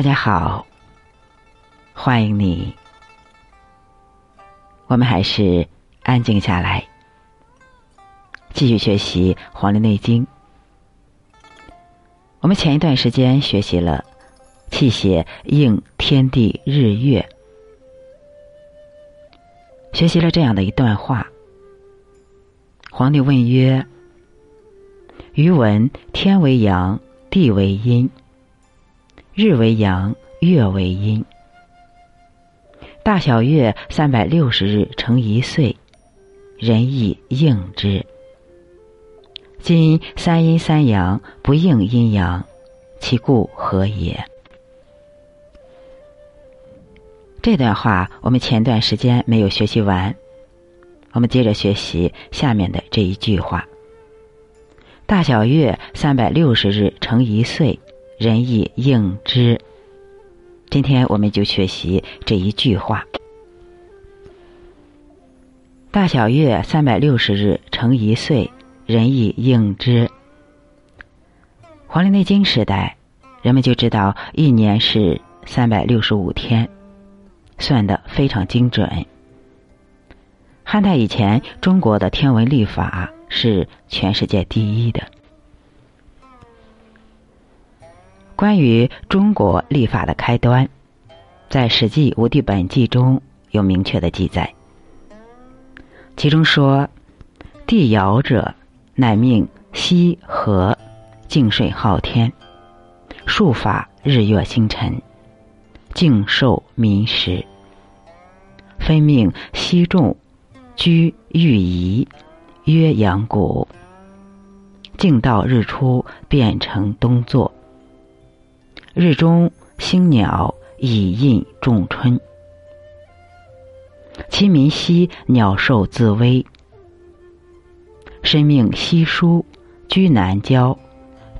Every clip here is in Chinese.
大家好，欢迎你。我们还是安静下来，继续学习《黄帝内经》。我们前一段时间学习了气血应天地日月，学习了这样的一段话。皇帝问曰：“余闻天为阳，地为阴。”日为阳，月为阴。大小月三百六十日成一岁，人亦应之。今三阴三阳不应阴阳，其故何也？这段话我们前段时间没有学习完，我们接着学习下面的这一句话：大小月三百六十日成一岁。人亦应之。今天我们就学习这一句话：大小月三百六十日成一岁，人亦应之。《黄帝内经》时代，人们就知道一年是三百六十五天，算的非常精准。汉代以前，中国的天文历法是全世界第一的。关于中国历法的开端，在《史记·吴地本纪》中有明确的记载。其中说：“帝尧者，乃命羲和，敬睡昊天，数法日月星辰，敬受民时。分命羲仲居御夷，曰阳谷。敬到日出，变成东坐。”日中星鸟以应仲春，其民兮鸟兽自危。身命稀疏，居南郊，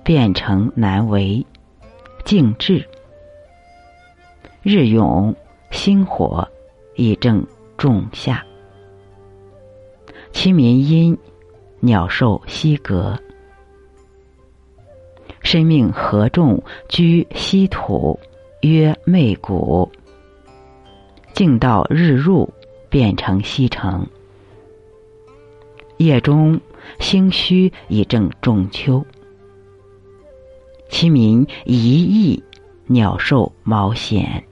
变成南围，静至。日永星火以正仲夏，其民阴，鸟兽西隔。身命合众居西土，曰媚谷。静到日入，变成西城。夜中星虚以正仲秋。其民一翼，鸟兽毛险。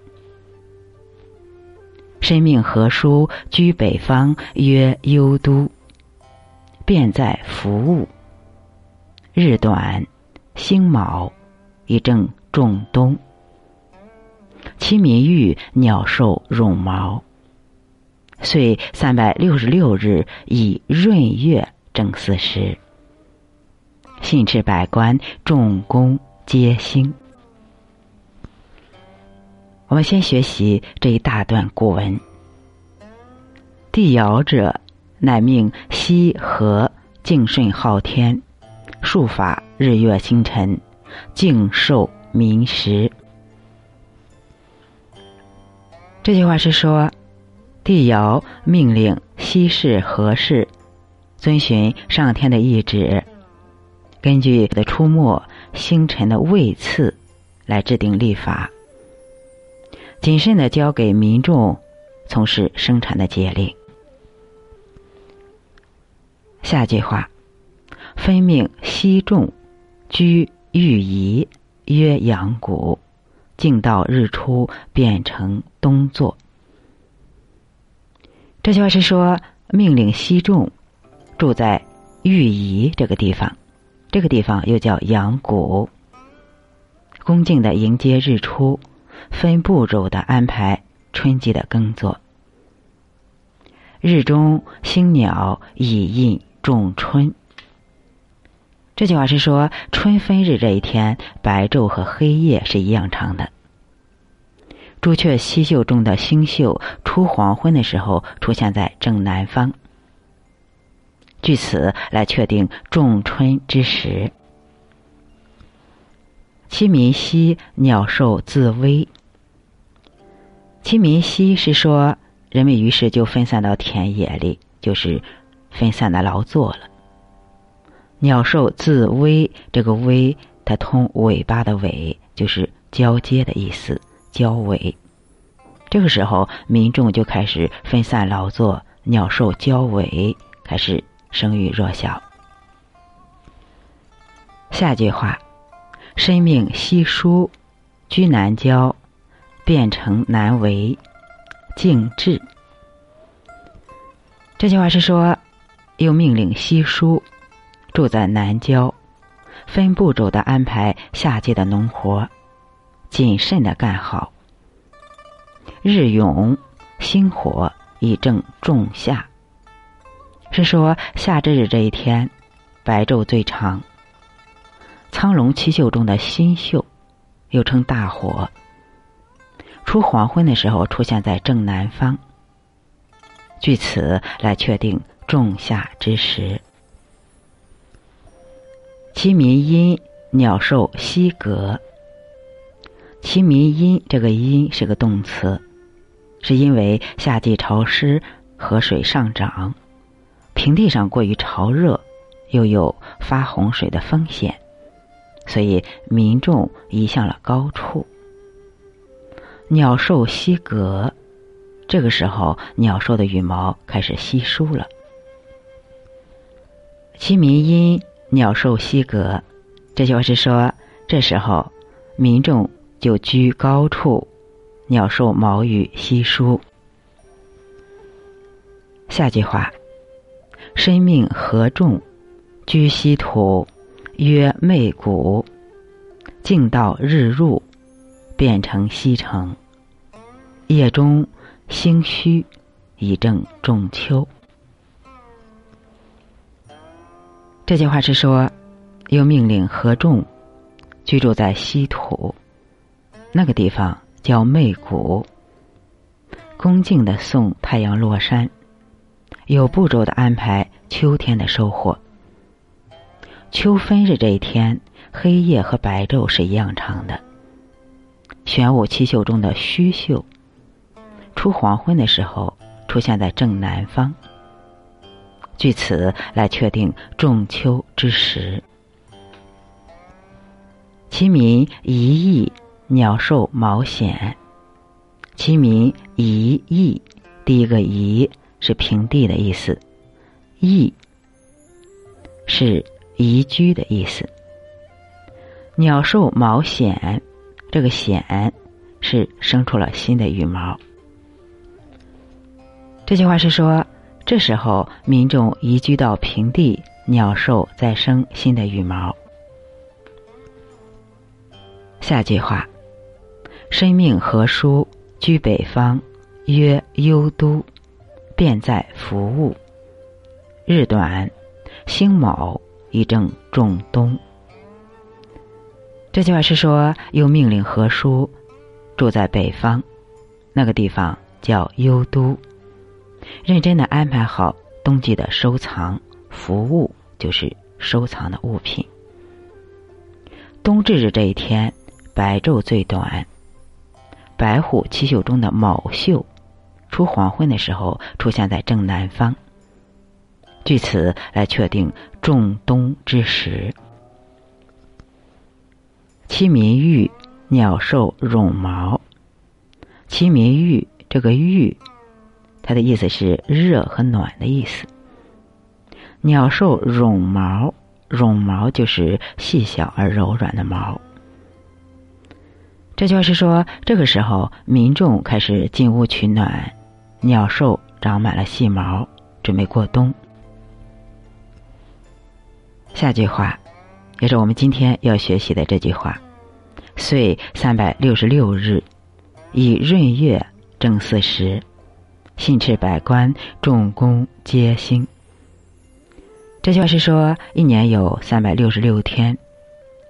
身命何书居北方，曰幽都。便在服务。日短。辛卯，以正仲冬。其民欲鸟兽绒毛。遂三百六十六日以闰月正四时。信至百官，众公皆兴。我们先学习这一大段古文。帝尧者，乃命羲和敬顺昊天。数法日月星辰，敬受民食。这句话是说，帝尧命令羲氏、和氏遵循上天的意志，根据的出没星辰的位次来制定历法，谨慎的交给民众从事生产的节令。下句话。分命西众居御夷，曰阳谷。静到日出，变成东坐。这句话是说，命令西仲住在御夷这个地方，这个地方又叫阳谷。恭敬的迎接日出，分步骤的安排春季的耕作。日中星鸟以印仲春。这句话是说，春分日这一天，白昼和黑夜是一样长的。朱雀西宿中的星宿，出黄昏的时候出现在正南方。据此来确定仲春之时。其民兮，鸟兽自危。其民兮是说，人们于是就分散到田野里，就是分散的劳作了。鸟兽自危，这个危它通尾巴的尾，就是交接的意思，交尾。这个时候，民众就开始分散劳作，鸟兽交尾，开始生育弱小。下句话，生命稀疏，居南郊，变成难为，静治。这句话是说，又命令稀疏，住在南郊，分步骤的安排夏季的农活，谨慎的干好。日永星火以正仲夏，是说夏至日这一天，白昼最长。苍龙七宿中的新宿，又称大火，出黄昏的时候出现在正南方。据此来确定仲夏之时。其民因鸟兽息隔。其民因这个因是个动词。是因为夏季潮湿，河水上涨，平地上过于潮热，又有发洪水的风险，所以民众移向了高处。鸟兽稀隔，这个时候鸟兽的羽毛开始稀疏了。其民因鸟兽稀隔，这就是说，这时候民众就居高处。鸟兽毛羽稀疏。下句话：生命何众，居西土，曰媚谷。静到日入，变成西城。夜中星虚，以正仲秋。这句话是说，又命令何众居住在西土那个地方。叫媚谷，恭敬的送太阳落山，有步骤的安排秋天的收获。秋分日这一天，黑夜和白昼是一样长的。玄武七宿中的虚宿，出黄昏的时候出现在正南方。据此来确定仲秋之时。其民一意。鸟兽毛险，其名夷邑。第一个夷是平地的意思，邑是宜居的意思。鸟兽毛险，这个险是生出了新的羽毛。这句话是说，这时候民众移居到平地，鸟兽再生新的羽毛。下句话。生命何殊，居北方，曰幽都，便在服务。日短，星卯，以正仲冬。这句话是说，又命令何叔住在北方，那个地方叫幽都，认真的安排好冬季的收藏，服务就是收藏的物品。冬至日这一天，白昼最短。白虎七宿中的卯宿，出黄昏的时候出现在正南方。据此来确定仲冬之时。其民玉，鸟兽绒毛。其民玉这个玉，它的意思是热和暖的意思。鸟兽绒毛，绒毛就是细小而柔软的毛。这就是说，这个时候民众开始进屋取暖，鸟兽长满了细毛，准备过冬。下句话，也是我们今天要学习的这句话：岁三百六十六日，以闰月正四时，信赤百官，众公皆兴。这句话是说，一年有三百六十六天，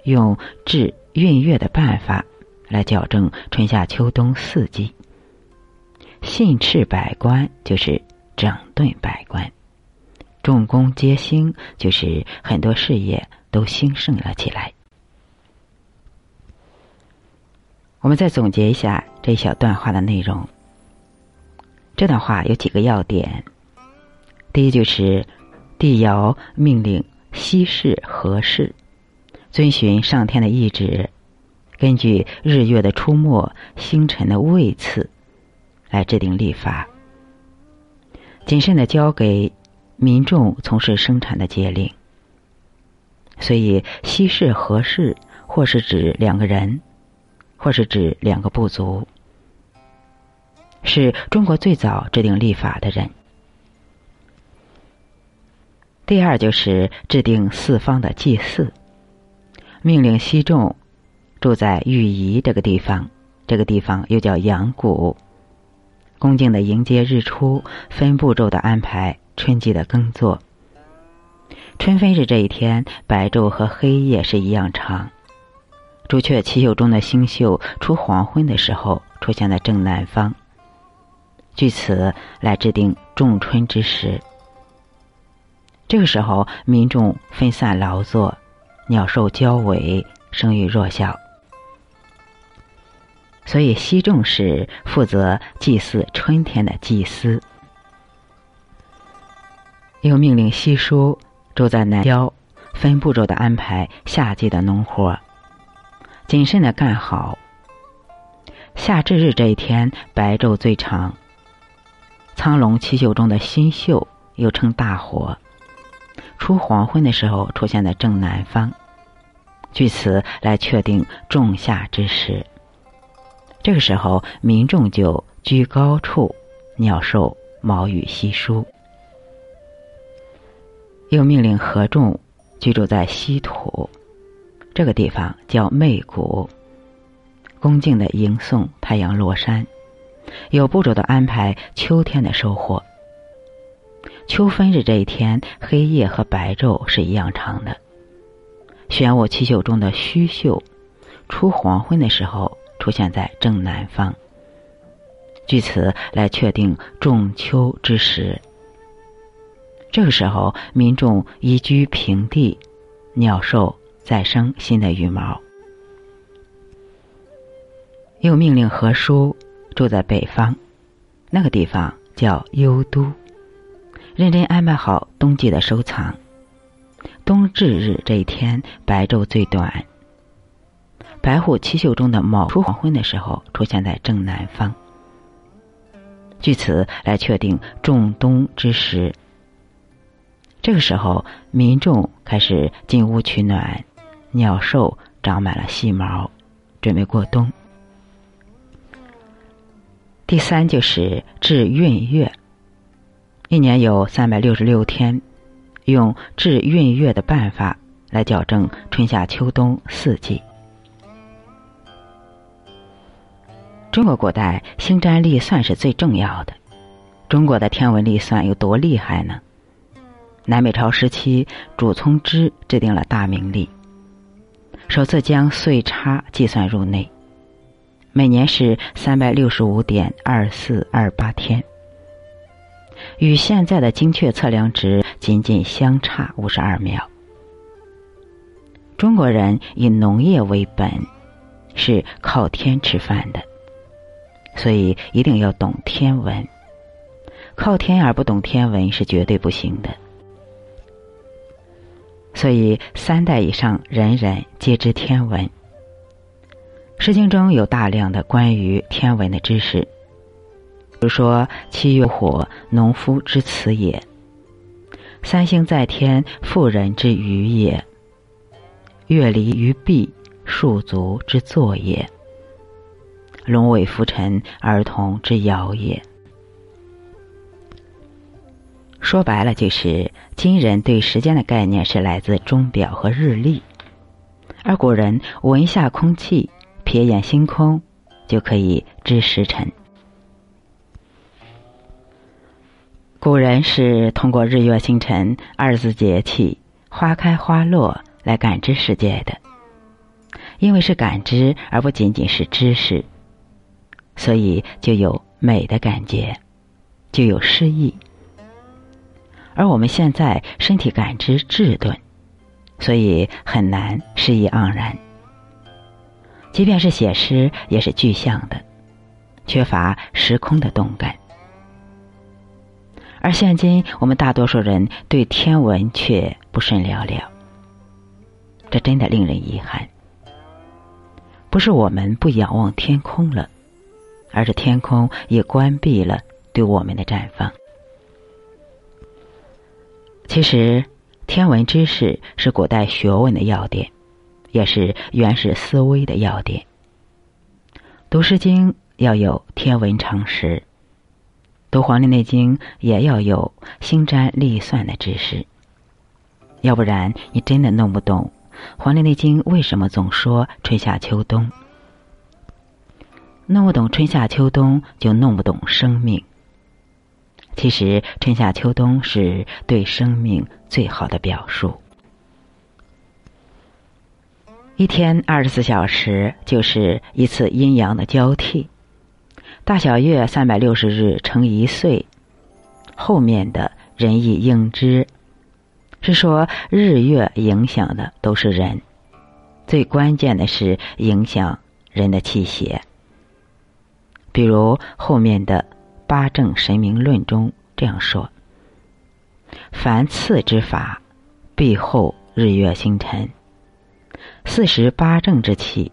用治闰月的办法。来矫正春夏秋冬四季，信斥百官就是整顿百官，众工皆兴，就是很多事业都兴盛了起来。我们再总结一下这一小段话的内容。这段话有几个要点：第一，就是帝尧命令西氏何氏遵循上天的意志。根据日月的出没、星辰的位次来制定历法，谨慎的交给民众从事生产的节令。所以，西氏何氏，或是指两个人，或是指两个部族，是中国最早制定历法的人。第二就是制定四方的祭祀，命令西众住在玉仪这个地方，这个地方又叫阳谷，恭敬的迎接日出，分步骤的安排春季的耕作。春分日这一天，白昼和黑夜是一样长。朱雀七宿中的星宿，出黄昏的时候出现在正南方。据此来制定仲春之时。这个时候，民众分散劳作，鸟兽交尾，生育弱小，所以西仲是负责祭祀春天的祭司。又命令西叔住在南郊，分步骤的安排夏季的农活，谨慎的干好。夏至日这一天，白昼最长。苍龙七宿中的新宿，又称大火。出黄昏的时候出现在正南方，据此来确定仲夏之时。这个时候，民众就居高处，鸟兽毛羽稀疏。又命令合众居住在西土，这个地方叫媚谷，恭敬的迎送太阳落山，有步骤的安排秋天的收获。秋分日这一天，黑夜和白昼是一样长的。玄武七宿中的虚宿，出黄昏的时候出现在正南方。据此来确定仲秋之时。这个时候，民众移居平地，鸟兽再生新的羽毛。又命令何叔住在北方，那个地方叫幽都。认真安排好冬季的收藏。冬至日这一天，白昼最短。白虎七宿中的卯出黄昏的时候，出现在正南方。据此来确定仲冬之时。这个时候，民众开始进屋取暖，鸟兽长满了细毛，准备过冬。第三就是至闰月。一年有三百六十六天，用治闰月的办法来矫正春夏秋冬四季。中国古代星占历算是最重要的。中国的天文历算有多厉害呢？南北朝时期，主从之制定了大明历，首次将岁差计算入内，每年是三百六十五点二四二八天。与现在的精确测量值仅仅相差五十二秒。中国人以农业为本，是靠天吃饭的，所以一定要懂天文。靠天而不懂天文是绝对不行的。所以三代以上人人皆知天文。《诗经》中有大量的关于天文的知识。比如说，七月火，农夫之辞也；三星在天，妇人之娱也；月离于壁，戍足之作也；龙尾浮沉，儿童之谣也。说白了，就是今人对时间的概念是来自钟表和日历，而古人闻下空气，瞥眼星空，就可以知时辰。古人是通过日月星辰、二字节气、花开花落来感知世界的，因为是感知而不仅仅是知识，所以就有美的感觉，就有诗意。而我们现在身体感知迟钝，所以很难诗意盎然。即便是写诗，也是具象的，缺乏时空的动感。而现今，我们大多数人对天文却不甚了了，这真的令人遗憾。不是我们不仰望天空了，而是天空也关闭了对我们的绽放。其实，天文知识是古代学问的要点，也是原始思维的要点。读《诗经》要有天文常识，读《黄帝内经》也要有星占历算的知识。要不然，你真的弄不懂《黄帝内经》为什么总说春夏秋冬。弄不懂春夏秋冬，就弄不懂生命。其实，春夏秋冬是对生命最好的表述。一天二十四小时就是一次阴阳的交替，大小月三百六十日乘一岁，后面的人亦应之，是说日月影响的都是人，最关键的是影响人的气血。比如后面的。八正神明论中这样说：凡次之法，必后日月星辰。四十八正之气，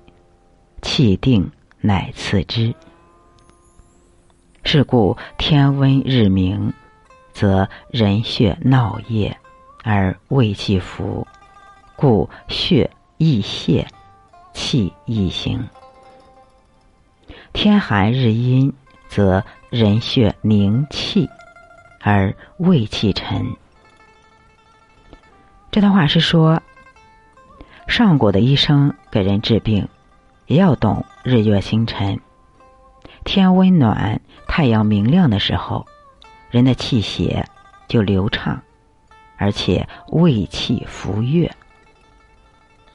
气定乃次之。是故天温日明，则人血闹液，而胃气浮，故血易泄，气易行。天寒日阴，则人血凝气，而胃气沉。这段话是说，上古的医生给人治病，也要懂日月星辰。天温暖、太阳明亮的时候，人的气血就流畅，而且胃气浮跃，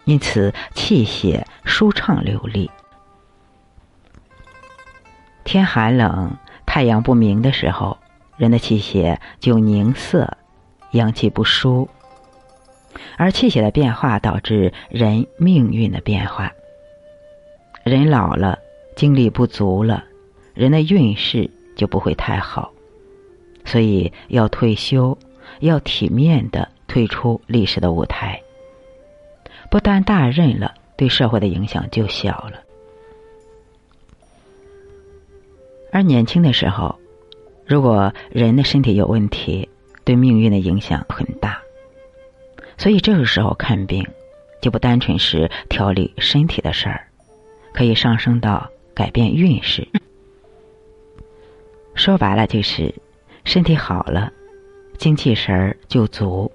因此气血舒畅流利。天寒冷。太阳不明的时候，人的气血就凝涩，阳气不舒，而气血的变化导致人命运的变化。人老了，精力不足了，人的运势就不会太好，所以要退休，要体面的退出历史的舞台。不担大任了，对社会的影响就小了。而年轻的时候，如果人的身体有问题，对命运的影响很大。所以这个时候看病，就不单纯是调理身体的事儿，可以上升到改变运势。说白了就是，身体好了，精气神儿就足，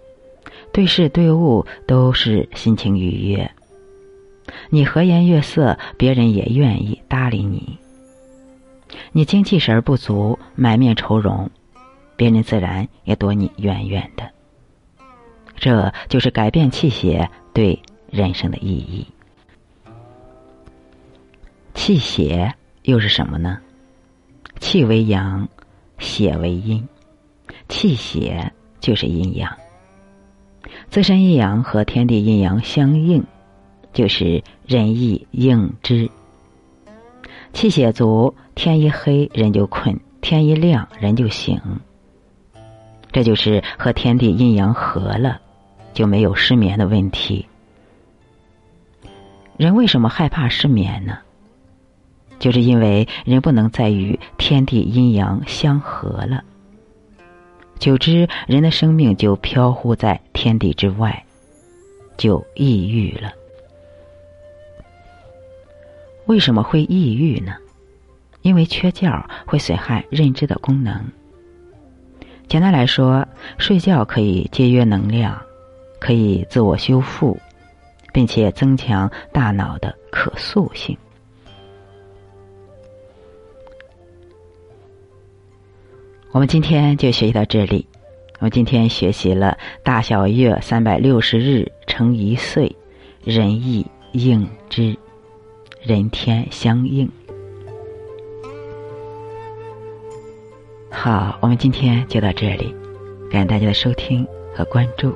对事对物都是心情愉悦。你和颜悦色，别人也愿意搭理你。你精气神不足，满面愁容，别人自然也躲你远远的。这就是改变气血对人生的意义。气血又是什么呢？气为阳，血为阴，气血就是阴阳。自身阴阳和天地阴阳相应，就是人意应之。气血足。天一黑人就困，天一亮人就醒。这就是和天地阴阳合了，就没有失眠的问题。人为什么害怕失眠呢？就是因为人不能再与天地阴阳相合了。久之，人的生命就飘忽在天地之外，就抑郁了。为什么会抑郁呢？因为缺觉会损害认知的功能。简单来说，睡觉可以节约能量，可以自我修复，并且增强大脑的可塑性。我们今天就学习到这里。我们今天学习了大小月三百六十日乘一岁，人意应之，人天相应。好，我们今天就到这里，感谢大家的收听和关注。